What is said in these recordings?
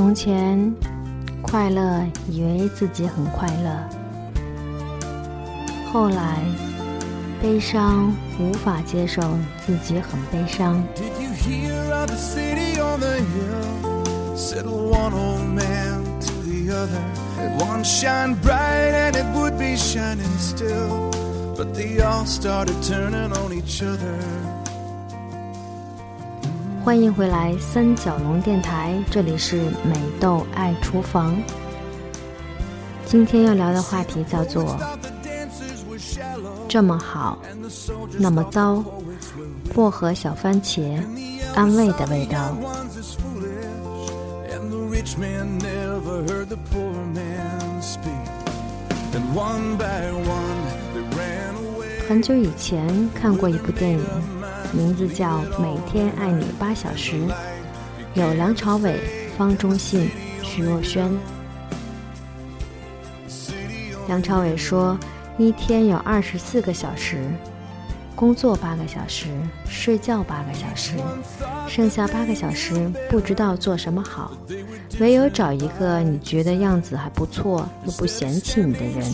从前，快乐以为自己很快乐；后来，悲伤无法接受自己很悲伤。欢迎回来，三角龙电台，这里是美豆爱厨房。今天要聊的话题叫做“这么好，那么糟”，薄荷小番茄，安慰的味道。很久以前看过一部电影，名字叫《每天爱你八小时》，有梁朝伟、方中信、徐若瑄。梁朝伟说：“一天有二十四个小时，工作八个小时，睡觉八个小时，剩下八个小时不知道做什么好，唯有找一个你觉得样子还不错又不嫌弃你的人。”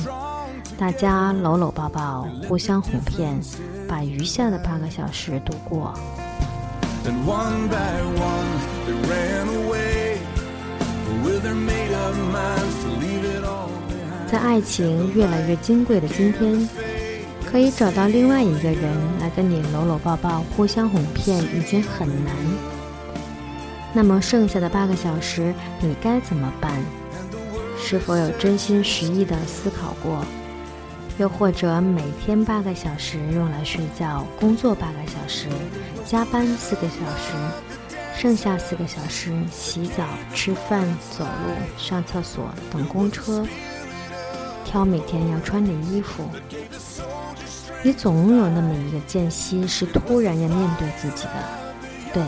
大家搂搂抱抱，互相哄骗，把余下的八个小时度过。在爱情越来越金贵的今天，可以找到另外一个人来跟你搂搂抱抱、互相哄骗，已经很难。那么剩下的八个小时，你该怎么办？是否有真心实意的思考过？又或者每天八个小时用来睡觉，工作八个小时，加班四个小时，剩下四个小时洗澡、吃饭、走路、上厕所、等公车，挑每天要穿的衣服。你总有那么一个间隙是突然要面对自己的，对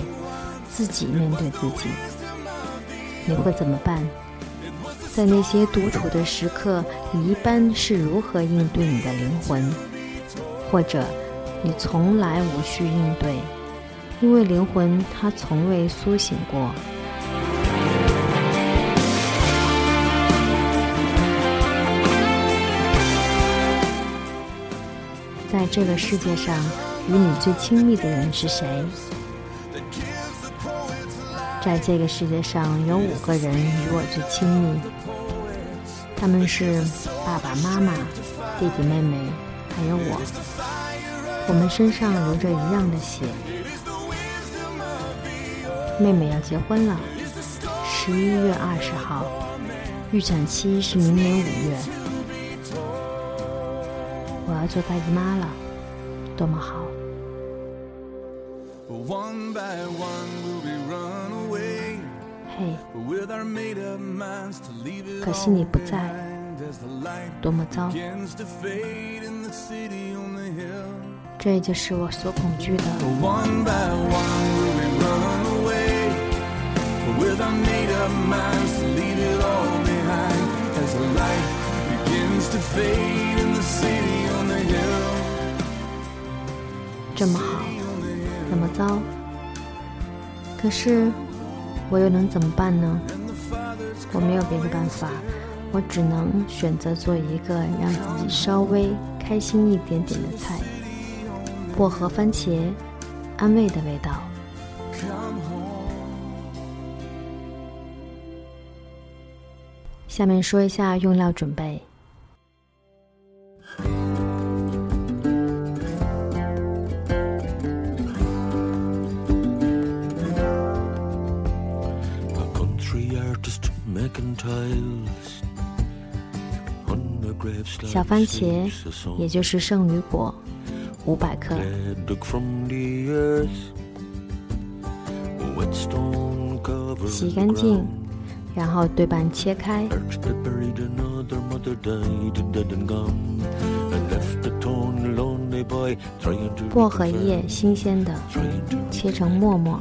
自己面对自己，你会怎么办？在那些独处的时刻，你一般是如何应对你的灵魂？或者，你从来无需应对，因为灵魂它从未苏醒过。在这个世界上，与你最亲密的人是谁？在这个世界上有五个人与我最亲密，他们是爸爸妈妈、弟弟妹妹，还有我。我们身上流着一样的血。妹妹要结婚了，十一月二十号，预产期是明年五月。我要做大姨妈了，多么好！One by one.！嘿，可惜你不在，多么糟！这就是我所恐惧的。这么好，那么糟，可是。我又能怎么办呢？我没有别的办法，我只能选择做一个让自己稍微开心一点点的菜——薄荷番茄，安慰的味道。下面说一下用料准备。小番茄，也就是圣女果，五百克。洗干净，然后对半切开。薄荷叶，新鲜的，切成末末。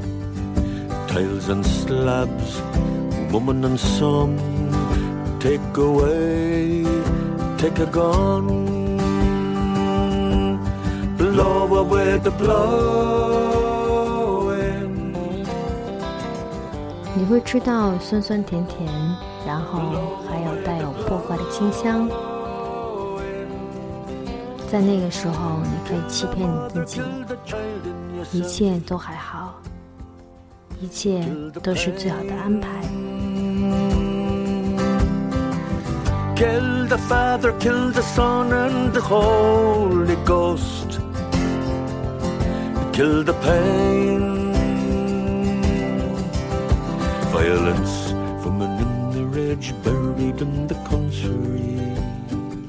tiles and slabs, woman and son, take away, take a gun. Blow away the blowing. 你会吃到酸酸甜甜，然后还有带有薄荷的清香。在那个时候，你可以欺骗你自己，一切都还好，一切都是最好的安排。Kill the Father, kill the Son, and the Holy Ghost. Kill the pain. Violence from an image buried in the country.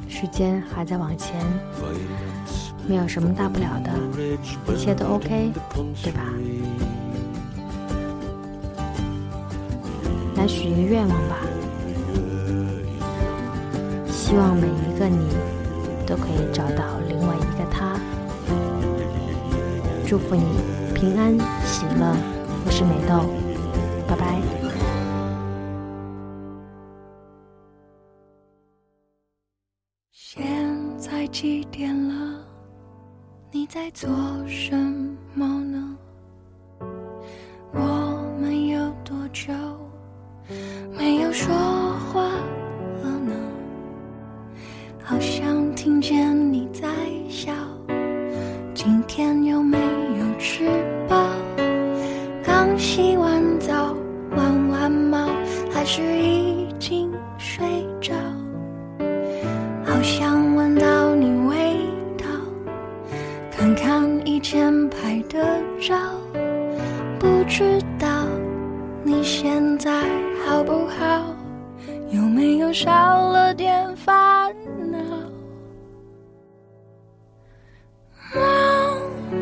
时间还在往前没有什么大不了的，一切都 OK，对吧？来许一个愿望吧，希望每一个你都可以找到另外一个他。祝福你平安喜乐，我是美豆，拜拜。现在几点了？你在做什么呢？见你在笑。今天有没有吃饱？刚洗完澡，玩完猫，还是已经睡着？好想闻到你味道，看看以前拍的照，不知道你现在好不好？有没有少了点烦恼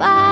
点